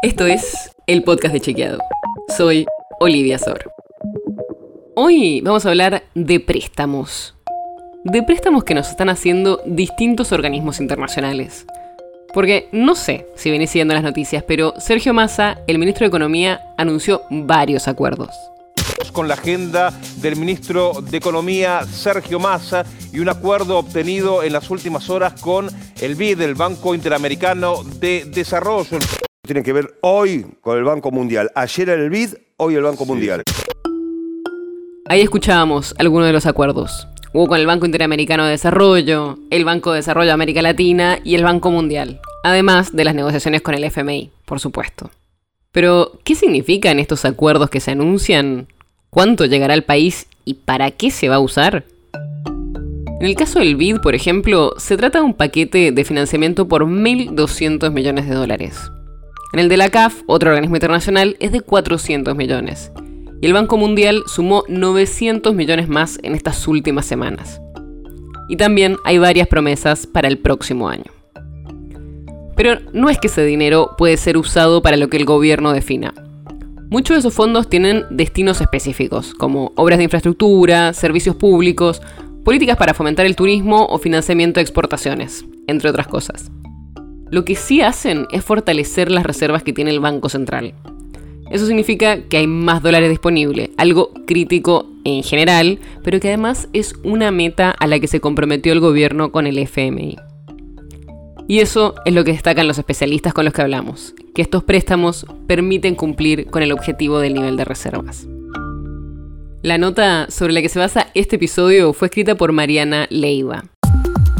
Esto es el podcast de Chequeado. Soy Olivia Sor. Hoy vamos a hablar de préstamos. De préstamos que nos están haciendo distintos organismos internacionales. Porque no sé si venís siguiendo las noticias, pero Sergio Massa, el ministro de Economía, anunció varios acuerdos. Con la agenda del ministro de Economía, Sergio Massa, y un acuerdo obtenido en las últimas horas con el BID, el Banco Interamericano de Desarrollo. Tiene que ver hoy con el Banco Mundial. Ayer era el BID, hoy el Banco Mundial. Ahí escuchábamos algunos de los acuerdos. Hubo con el Banco Interamericano de Desarrollo, el Banco de Desarrollo de América Latina y el Banco Mundial. Además de las negociaciones con el FMI, por supuesto. Pero, ¿qué significan estos acuerdos que se anuncian? ¿Cuánto llegará al país y para qué se va a usar? En el caso del BID, por ejemplo, se trata de un paquete de financiamiento por 1.200 millones de dólares. En el de la CAF, otro organismo internacional, es de 400 millones. Y el Banco Mundial sumó 900 millones más en estas últimas semanas. Y también hay varias promesas para el próximo año. Pero no es que ese dinero puede ser usado para lo que el gobierno defina. Muchos de esos fondos tienen destinos específicos, como obras de infraestructura, servicios públicos, políticas para fomentar el turismo o financiamiento de exportaciones, entre otras cosas. Lo que sí hacen es fortalecer las reservas que tiene el Banco Central. Eso significa que hay más dólares disponibles, algo crítico en general, pero que además es una meta a la que se comprometió el gobierno con el FMI. Y eso es lo que destacan los especialistas con los que hablamos, que estos préstamos permiten cumplir con el objetivo del nivel de reservas. La nota sobre la que se basa este episodio fue escrita por Mariana Leiva.